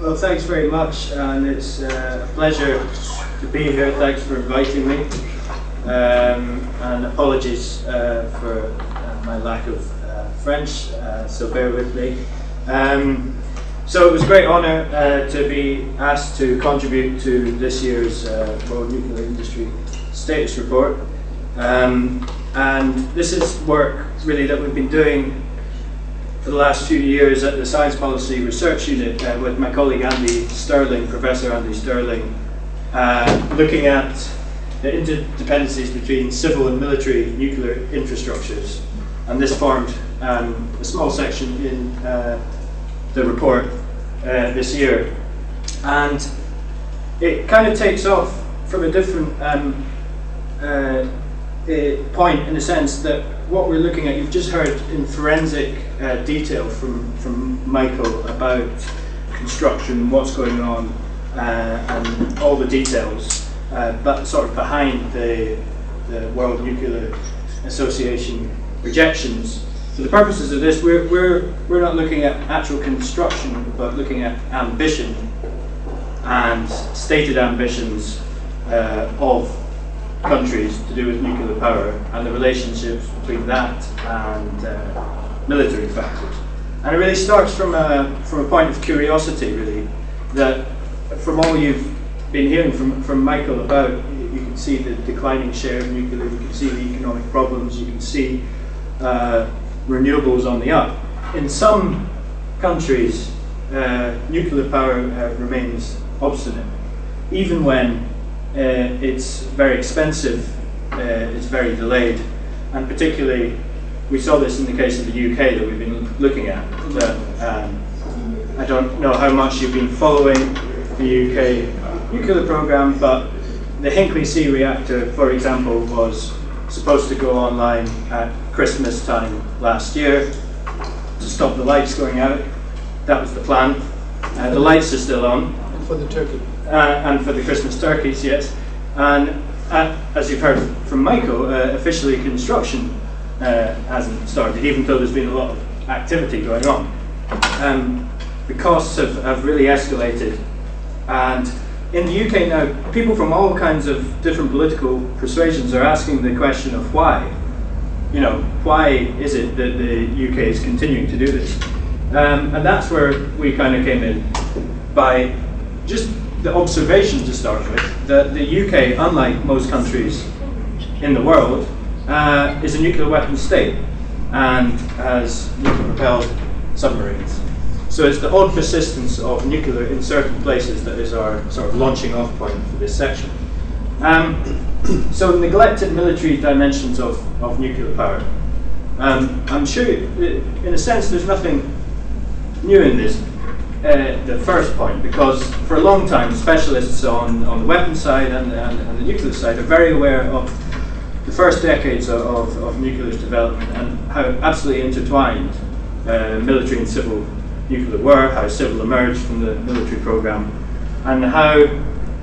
Well, thanks very much, and it's uh, a pleasure to be here. Thanks for inviting me, um, and apologies uh, for uh, my lack of uh, French, uh, so bear with me. Um, so it was a great honour uh, to be asked to contribute to this year's World Nuclear Industry Status Report. Um, and this is work really that we've been doing for the last few years at the Science Policy Research Unit uh, with my colleague Andy Stirling, Professor Andy Stirling, uh, looking at the interdependencies between civil and military nuclear infrastructures. And this formed um, a small section in uh, the report uh, this year. And it kind of takes off from a different um, uh, point in the sense that what we're looking at, you've just heard in forensic uh, detail from, from Michael about construction, and what's going on, uh, and all the details, uh, but sort of behind the, the World Nuclear Association projections. For the purposes of this, we're, we're, we're not looking at actual construction, but looking at ambition and stated ambitions uh, of countries to do with nuclear power and the relationships between that and uh, military factors. And it really starts from a, from a point of curiosity, really, that from all you've been hearing from, from Michael about, you can see the declining share of nuclear, you can see the economic problems, you can see uh, renewables on the up. In some countries, uh, nuclear power uh, remains obstinate, even when uh, it's very expensive, uh, it's very delayed, and particularly we saw this in the case of the UK that we've been looking at. That, um, I don't know how much you've been following the UK nuclear program, but the Hinkley C reactor, for example, was supposed to go online at Christmas time last year to stop the lights going out. That was the plan. Uh, the lights are still on. And for the turkey uh, and for the Christmas turkeys, yes. And uh, as you've heard from Michael, uh, officially construction uh, hasn't started, even though there's been a lot of activity going on. Um, the costs have, have really escalated. And in the UK now, people from all kinds of different political persuasions are asking the question of why. You know, why is it that the UK is continuing to do this? Um, and that's where we kind of came in by just the observation to start with that the UK, unlike most countries in the world, uh, is a nuclear weapons state and has nuclear propelled submarines. So it's the odd persistence of nuclear in certain places that is our sort of launching off point for this section. Um, so neglected military dimensions of, of nuclear power. Um, I'm sure, in a sense, there's nothing new in this uh, the first point because for a long time specialists on, on the weapons side and, and, and, the nuclear side are very aware of first decades of, of, of nuclear development and how absolutely intertwined uh, military and civil nuclear were, how civil emerged from the military program, and how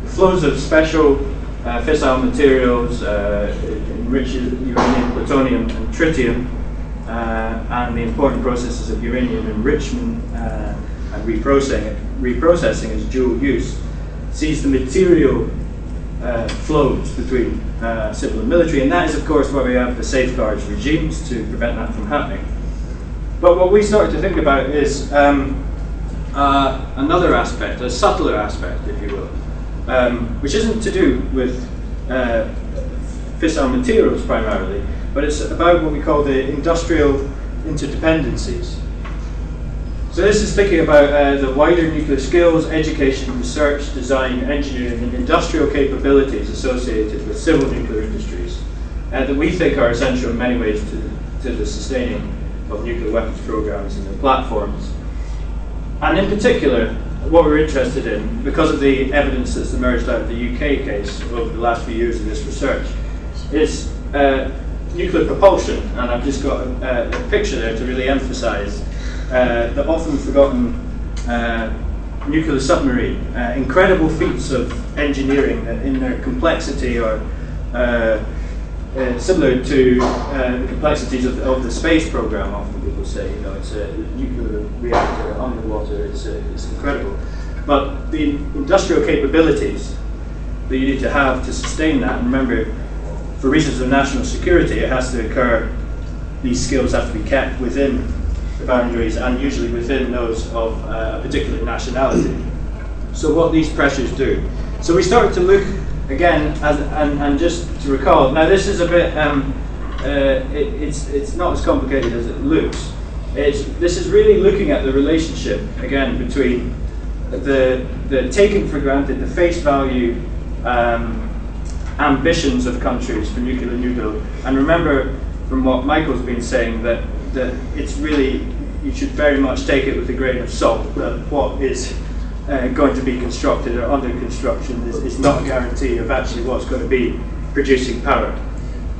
flows of special uh, fissile materials, uh, enriched uranium, plutonium, and tritium, uh, and the important processes of uranium enrichment uh, and reprocessing, reprocessing as dual use sees the material uh, flows between uh, civil and military, and that is, of course, where we have the safeguards regimes to prevent that from happening. But what we started to think about is um, uh, another aspect, a subtler aspect, if you will, um, which isn't to do with uh, fissile materials primarily, but it's about what we call the industrial interdependencies. So this is thinking about uh, the wider nuclear skills, education, research, design, engineering, and industrial capabilities associated with civil nuclear industries uh, that we think are essential in many ways to, to the sustaining of nuclear weapons programs and their platforms. And in particular, what we're interested in, because of the evidence that's emerged out of the UK case over the last few years of this research, is uh, nuclear propulsion. And I've just got a, a picture there to really emphasize uh, the often forgotten uh, nuclear submarine. Uh, incredible feats of engineering in their complexity are uh, similar to the complexities of, of, the space program, often people say. You know, it's a nuclear reactor underwater, it's, it's incredible. But the industrial capabilities that you need to have to sustain that, and remember, for reasons of national security, it has to occur, these skills have to be kept within boundaries and usually within those of uh, a particular nationality. So what these pressures do. So we start to look again, as, and, and just to recall, now this is a bit, um, uh, it, it's, it's not as complicated as it looks. It's, this is really looking at the relationship, again, between the, the taken for granted, the face value um, ambitions of countries for nuclear new build. And remember from what Michael's been saying that, that it's really, you should very much take it with a grain of salt, that what is uh, going to be constructed or under construction is, is not a guarantee of actually what's going to be producing power.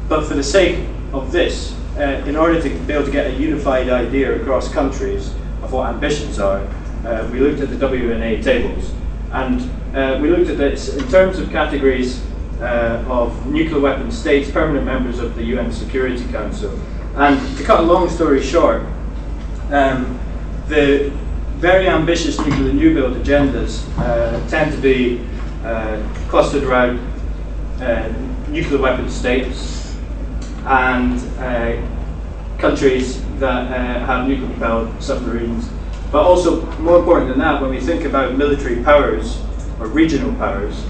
But for the sake of this, uh, in order to be able to get a unified idea across countries of what ambitions are, uh, we looked at the WNA tables. And uh, we looked at this in terms of categories uh, of nuclear weapon states, permanent members of the UN Security Council. And to cut a long story short, um, the very ambitious nuclear new build agendas uh, tend to be uh, clustered around uh, nuclear weapon states and uh, countries that uh, have nuclear propelled submarines. But also, more important than that, when we think about military powers or regional powers,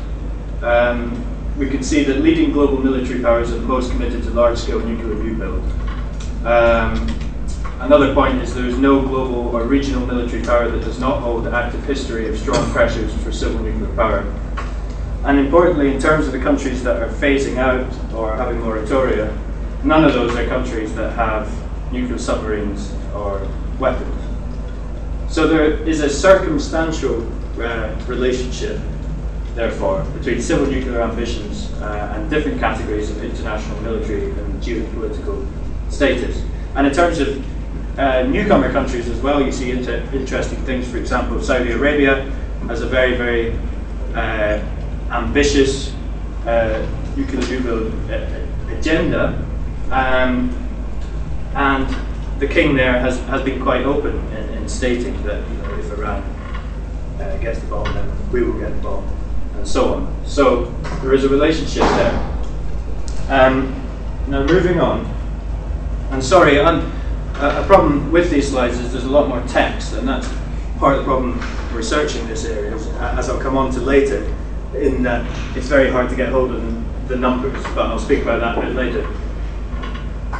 um, we can see that leading global military powers are the most committed to large-scale nuclear new build. Um, another point is there is no global or regional military power that does not hold an active history of strong pressures for civil nuclear power. And importantly, in terms of the countries that are phasing out or having moratoria, none of those are countries that have nuclear submarines or weapons. So there is a circumstantial uh, relationship therefore, between civil nuclear ambitions uh, and different categories of international military and geopolitical status. And in terms of uh, newcomer countries as well, you see inter interesting things. For example, Saudi Arabia has a very, very uh, ambitious uh, nuclear new build uh, agenda, um, and the king there has, has been quite open in, in stating that you know, if Iran uh, gets the bomb, then we will get the bomb and so on. So there is a relationship there. Um, now moving on, and sorry, I'm, a problem with these slides is there's a lot more text, and that's part of the problem researching this area, as I'll come on to later, in that it's very hard to get hold of the numbers, but I'll speak about that a bit later.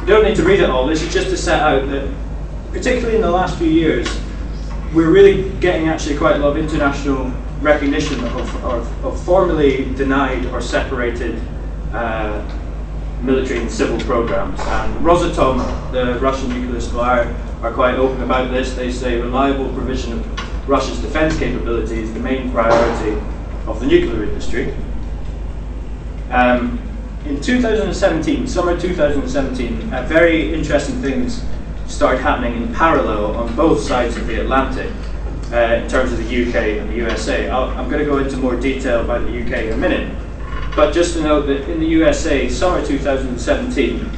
You don't need to read it all, this is just to set out that, particularly in the last few years, we're really getting actually quite a lot of international recognition of, of, of formally denied or separated uh, military and civil programs. And Rosatom, the Russian nuclear supplier, are quite open about this. They say reliable provision of Russia's defense capability is the main priority of the nuclear industry. Um, in 2017, summer 2017, uh, very interesting things started happening in parallel on both sides of the Atlantic uh, in terms of the UK and the USA. i am going to go into more detail about the UK in a minute. But just to note that in the USA, summer 2017,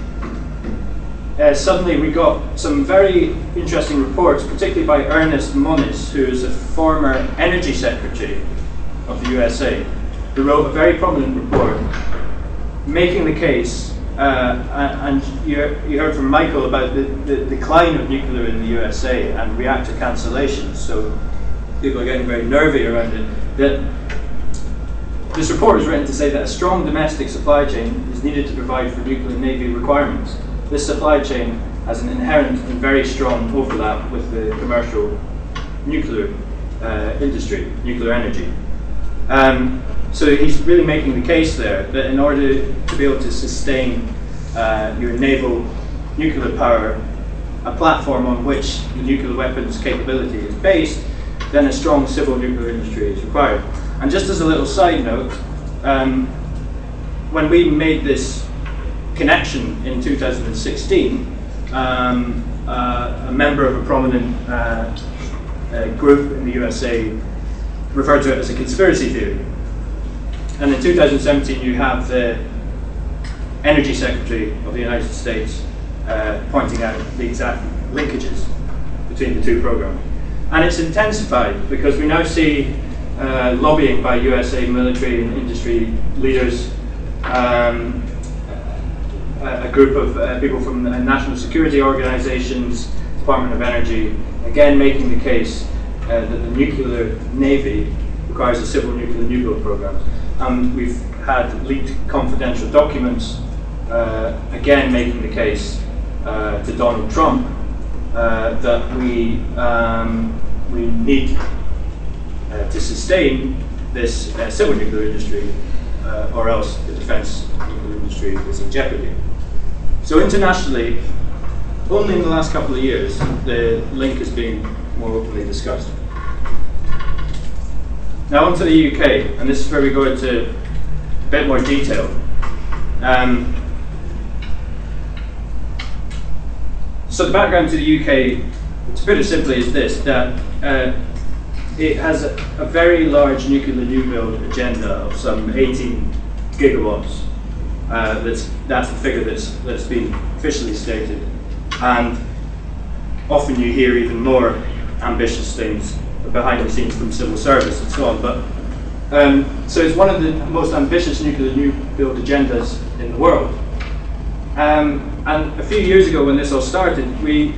uh, suddenly we got some very interesting reports, particularly by Ernest Moniz, who is a former energy secretary of the USA, who wrote a very prominent report making the case, uh, and you, heard from Michael about the, the decline of nuclear in the USA and reactor cancellations. So people are getting very nervy around it. That this report is written to say that a strong domestic supply chain is needed to provide for nuclear navy requirements. This supply chain has an inherent and very strong overlap with the commercial nuclear uh, industry, nuclear energy. Um, so he's really making the case there that in order to be able to sustain uh, your naval nuclear power, a platform on which the nuclear weapons capability is based, then a strong civil nuclear industry is required. And just as a little side note, um, when we made this connection in 2016, um, uh, a member of a prominent uh, uh, group in the USA referred to it as a conspiracy theory. And in 2017, you have the Energy Secretary of the United States uh, pointing out the exact linkages between the two programs. And it's intensified because we now see uh, lobbying by USA military and industry leaders, um, a, a, group of uh, people from national security organizations, Department of Energy, again making the case uh, that the nuclear navy requires a civil nuclear new build program. Um, we've had leaked confidential documents, uh, again making the case uh, to Donald Trump uh, that we um, we need to sustain this uh, civil nuclear industry, uh, or else the defence nuclear industry is in jeopardy. So internationally, only in the last couple of years, the link is being more openly discussed. Now onto the UK, and this is where we go into a bit more detail. Um, so the background to the UK, to put it simply, is this: that uh, it has a, a, very large nuclear new build agenda of some 18 gigawatts. Uh, that's that's the figure that's that's been officially stated, and often you hear even more ambitious things behind the scenes from civil service and so on. But um, so it's one of the most ambitious nuclear new build agendas in the world. Um, and a few years ago, when this all started, we,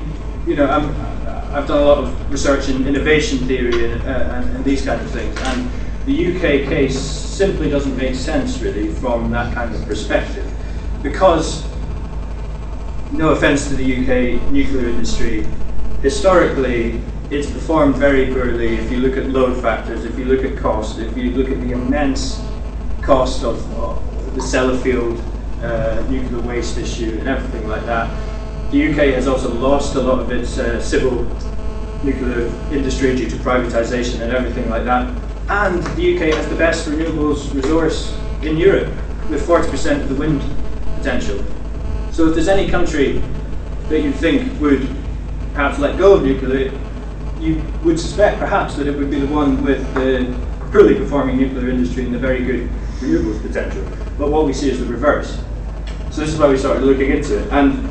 you know, I'm, I've done a lot of research in innovation theory and, uh, and, and these kinds of things, and the UK case simply doesn't make sense really from that kind of perspective, because no offence to the UK nuclear industry, historically it's performed very poorly. If you look at load factors, if you look at cost, if you look at the immense cost of the Sellafield uh, nuclear waste issue and everything like that, the UK has also lost a lot of its uh, civil nuclear industry due to privatisation and everything like that. And the UK has the best renewables resource in Europe, with 40% of the wind potential. So if there's any country that you think would perhaps let go of nuclear, you would suspect perhaps that it would be the one with the poorly performing nuclear industry and the very good renewables potential. But what we see is the reverse. So this is why we started looking into it. And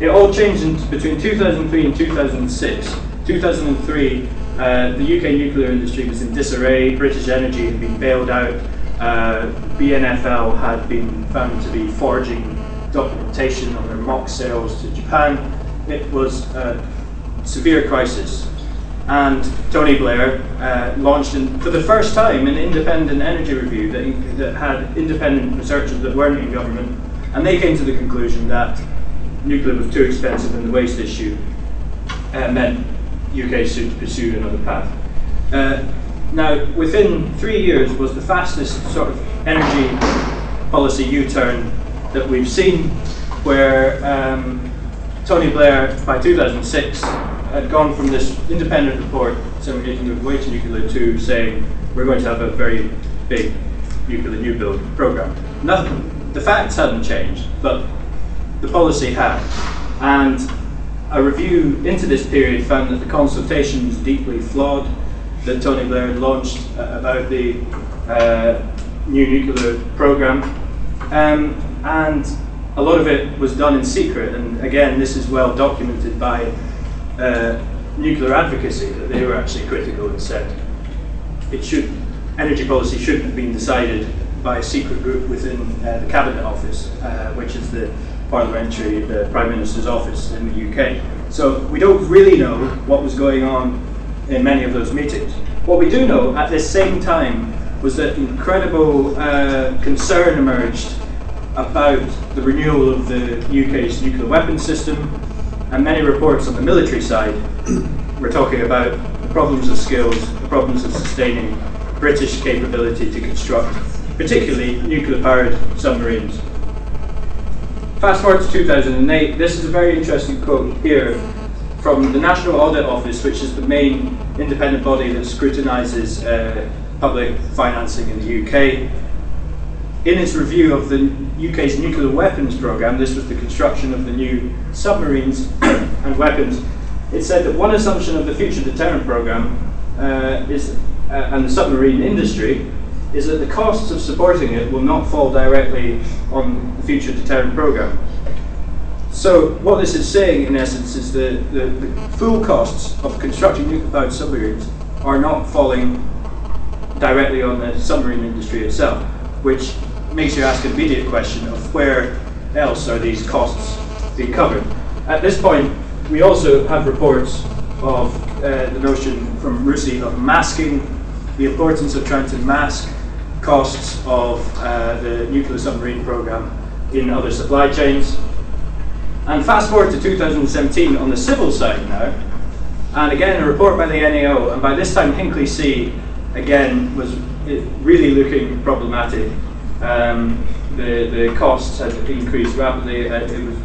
it all changed in, between 2003 and 2006. 2003, uh, the UK nuclear industry was in disarray. British Energy had been bailed out. Uh, BNFL had been found to be forging documentation on their MOX sales to Japan. It was a severe crisis. And Tony Blair uh, launched, in, for the first time, an independent energy review that, that had independent researchers that weren't in government. And they came to the conclusion that nuclear was too expensive and the waste issue uh, meant UK should pursue another path. Uh, now, within three years was the fastest sort of energy policy U-turn that we've seen, where um, Tony Blair, by 2006, had gone from this independent report saying we're to way to nuclear to saying we're going to have a very big nuclear new build program. Nothing, the facts hadn't changed, but the policy had. And a review into this period found that the consultation was deeply flawed, that Tony Blair had launched uh, about the uh, new nuclear program. Um, and a lot of it was done in secret, and again, this is well documented by uh, nuclear advocacy, that they were actually critical and said it should, energy policy shouldn't have been decided by a secret group within uh, the Cabinet Office, uh, which is the parliamentary, the Prime Minister's office in the UK. So we don't really know what was going on in many of those meetings. What we do know at this same time was that incredible uh, concern emerged about the renewal of the UK's nuclear weapons system, and many reports on the military side were talking about the problems of skills, the problems of sustaining British capability to construct, particularly nuclear powered submarines. Fast forward to 2008, this is a very interesting quote here from the National Audit Office, which is the main independent body that scrutinises uh, public financing in the UK. In its review of the UK's nuclear weapons programme, this was the construction of the new submarines and weapons, it said that one assumption of the future deterrent programme uh, is, uh, and the submarine industry is that the costs of supporting it will not fall directly on the future deterrent program. So what this is saying, in essence, is that the, the full costs of constructing nuclear-powered submarines are not falling directly on the submarine industry itself, which makes you ask an immediate question of where else are these costs being covered. At this point, we also have reports of uh, the notion from RUSI of masking, the importance of trying to mask costs of uh, the nuclear submarine program in other supply chains. And fast forward to 2017 on the civil side now, and again a report by the NAO, and by this time Hinkley C again was really looking problematic. Um, the, the costs had increased rapidly, uh, it was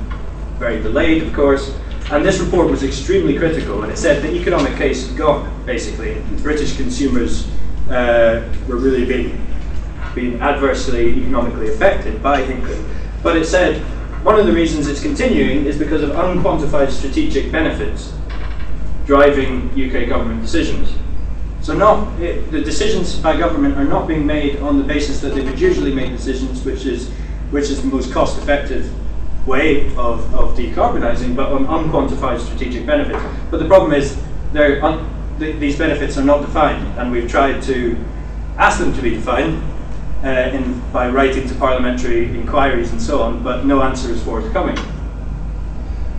very delayed of course, and this report was extremely critical, and it said the economic case gone, basically. British consumers uh, were really being, being adversely economically affected by Hinkley. But it said one of the reasons it's continuing is because of unquantified strategic benefits driving UK government decisions. So not it, the decisions by government are not being made on the basis that they would usually make decisions, which is which is the most cost-effective way of, of decarbonising, but on unquantified strategic benefits. But the problem is un, th these benefits are not defined, and we've tried to ask them to be defined uh, in, by writing to parliamentary inquiries and so on, but no answer is forthcoming.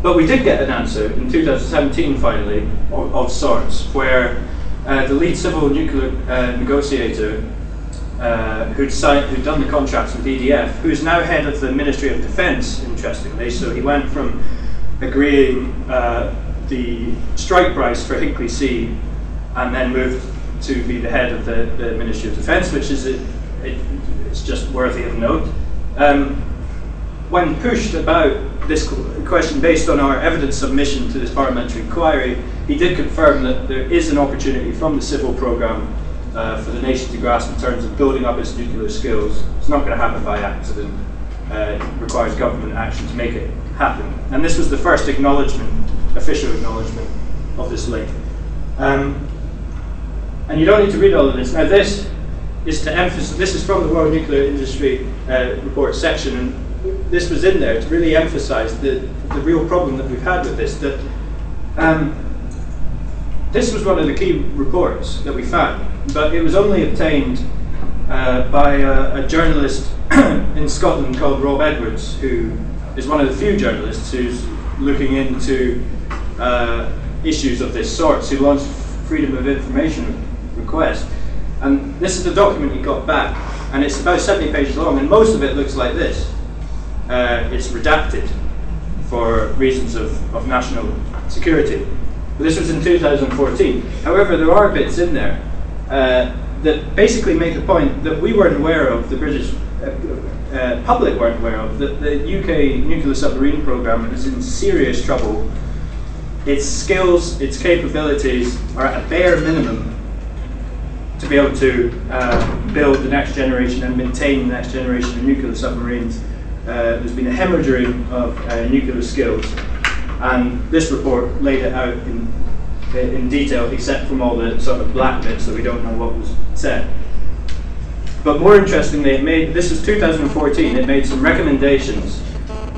But we did get an answer in 2017, finally, of, of sorts, where uh, the lead civil nuclear uh, negotiator uh, who'd, signed, who'd done the contracts with EDF, who's now head of the Ministry of Defence, interestingly. So he went from agreeing uh, the strike price for Hinkley C and then moved to be the head of the, the Ministry of Defence, which is, a, it, it's just worthy of note. Um, when pushed about this question based on our evidence submission to this parliamentary inquiry, he did confirm that there is an opportunity from the civil programme uh, for the nation to grasp in terms of building up its nuclear skills. It's not going to happen by accident. Uh, it requires government action to make it happen. And this was the first acknowledgement, official acknowledgement of this link. Um, and you don't need to read all of this. Now this is to emphasize, this is from the World Nuclear Industry uh, Report section, and this was in there to really emphasize the, the real problem that we've had with this, that um, this was one of the key reports that we found but it was only obtained uh, by a, a journalist in Scotland called Rob Edwards, who is one of the few journalists who's looking into uh, issues of this sort, who launched Freedom of Information request. And this is the document he got back, and it's about 70 pages long, and most of it looks like this. Uh, it's redacted for reasons of, of national security. But this was in 2014. However, there are bits in there uh, that basically make the point that we weren't aware of, the British uh, uh, public weren't aware of, that the UK nuclear submarine program is in serious trouble. Its skills, its capabilities are at a bare minimum to be able to uh, build the next generation and maintain the next generation of nuclear submarines. Uh, there's been a hemorrhaging of uh, nuclear skills, and this report laid it out in in detail, except from all the sort of black bits that we don't know what was said. But more interestingly, it made this was 2014. It made some recommendations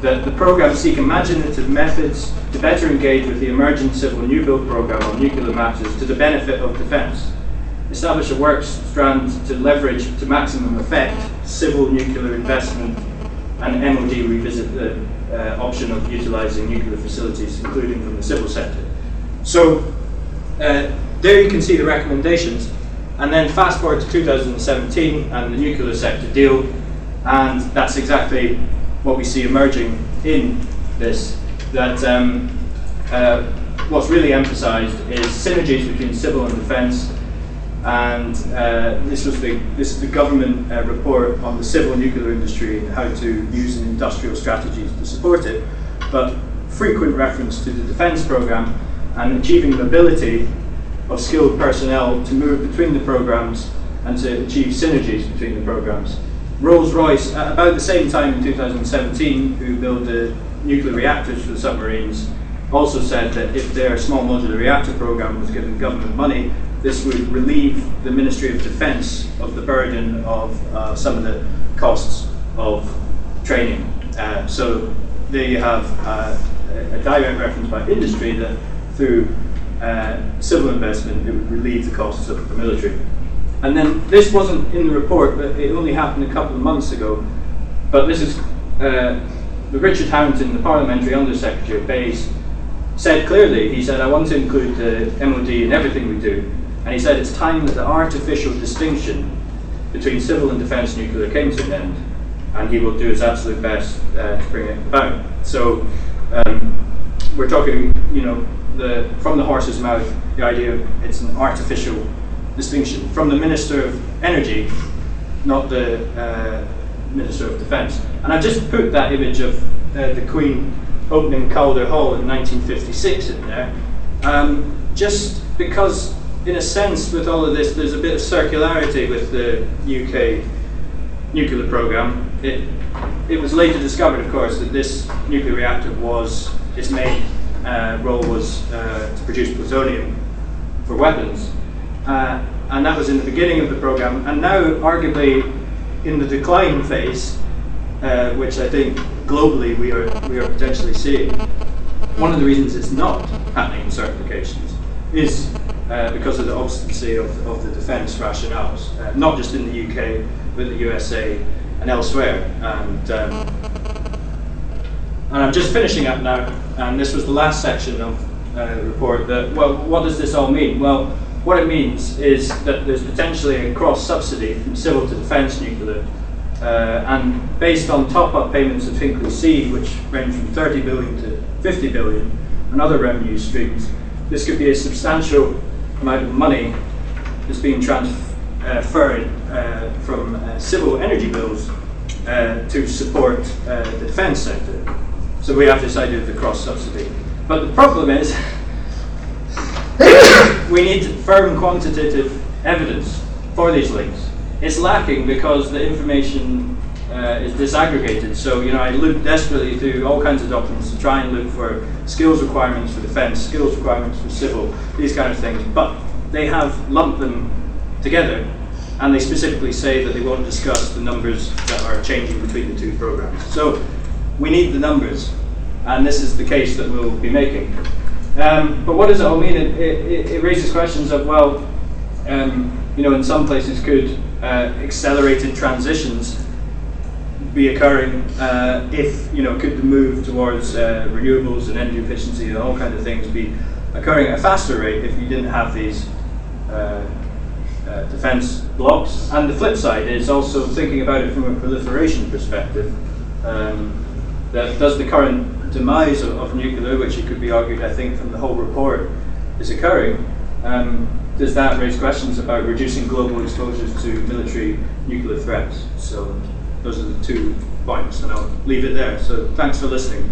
that the program seek imaginative methods to better engage with the emerging civil new build program on nuclear matters to the benefit of defence. Establish a work strand to leverage to maximum effect civil nuclear investment and MOD revisit the uh, option of utilising nuclear facilities, including from the civil sector. So uh, there you can see the recommendations. And then fast forward to 2017 and the nuclear sector deal, and that's exactly what we see emerging in this. That um, uh, what's really emphasised is synergies between civil and defence, and uh, this was the this is the government uh, report on the civil nuclear industry and how to use an industrial strategies to support it, but frequent reference to the defence programme and achieving mobility of skilled personnel to move between the programs and to achieve synergies between the programs. Rolls-Royce, at about the same time in 2017, who built the nuclear reactors for the submarines, also said that if their small modular reactor program was given government money, this would relieve the Ministry of Defence of the burden of uh, some of the costs of training. Uh, so you have uh, a direct reference by industry that through uh, civil investment, it would relieve the costs of the military. And then this wasn't in the report, but it only happened a couple of months ago. But this is uh, Richard Harrington, the Parliamentary Undersecretary of BEIS, said clearly, he said, I want to include the MOD in everything we do. And he said it's time that the artificial distinction between civil and defence nuclear came to an end. And he will do his absolute best uh, to bring it about. So um, we're talking, you know, the, from the horse's mouth, the idea of it's an artificial distinction. From the Minister of Energy, not the uh, Minister of Defence. And I've just put that image of uh, the Queen opening Calder Hall in 1956 in there, um, just because, in a sense, with all of this, there's a bit of circularity with the UK nuclear programme. It, it was later discovered, of course, that this nuclear reactor was, its main uh, role was uh, to produce plutonium for weapons. Uh, and that was in the beginning of the program. And now, arguably, in the decline phase, uh, which I think globally we are, we are potentially seeing, one of the reasons it's not happening in certifications is uh, because of the obstinacy of, of the defence rationales, uh, not just in the UK, but the USA and elsewhere. And, um, and I'm just finishing up now, and this was the last section of uh, the report. That well, what does this all mean? Well, what it means is that there's potentially a cross subsidy from civil to defence nuclear uh, and based on top-up payments of Hinkley C, which range from 30 billion to 50 billion, and other revenue streams, this could be a substantial amount of money that's being transferred uh, from uh, civil energy bills uh, to support uh, the defence sector. So we have this idea of the cross-subsidy. But the problem is, we need firm quantitative evidence for these links it's lacking because the information uh, is disaggregated. So, you know, I looked desperately through all kinds of documents to try and look for skills requirements for defence, skills requirements for civil, these kind of things. But they have lumped them together and they specifically say that they won't discuss the numbers that are changing between the two programs. So we need the numbers, and this is the case that we'll be making. Um, but what does it all mean? It, it, it raises questions of, well, um, you know, in some places could uh, accelerated transitions be occurring uh, if, you know, could the move towards uh, renewables and energy efficiency and all kinds of things be occurring at a faster rate if you didn't have these uh, uh, defense blocks? And the flip side is also thinking about it from a proliferation perspective. Um, that does the current demise of, of, nuclear, which it could be argued, I think, from the whole report, is occurring, um, does that raise questions about reducing global exposures to military nuclear threats? So those are the two points, and I'll leave it there. So thanks for listening.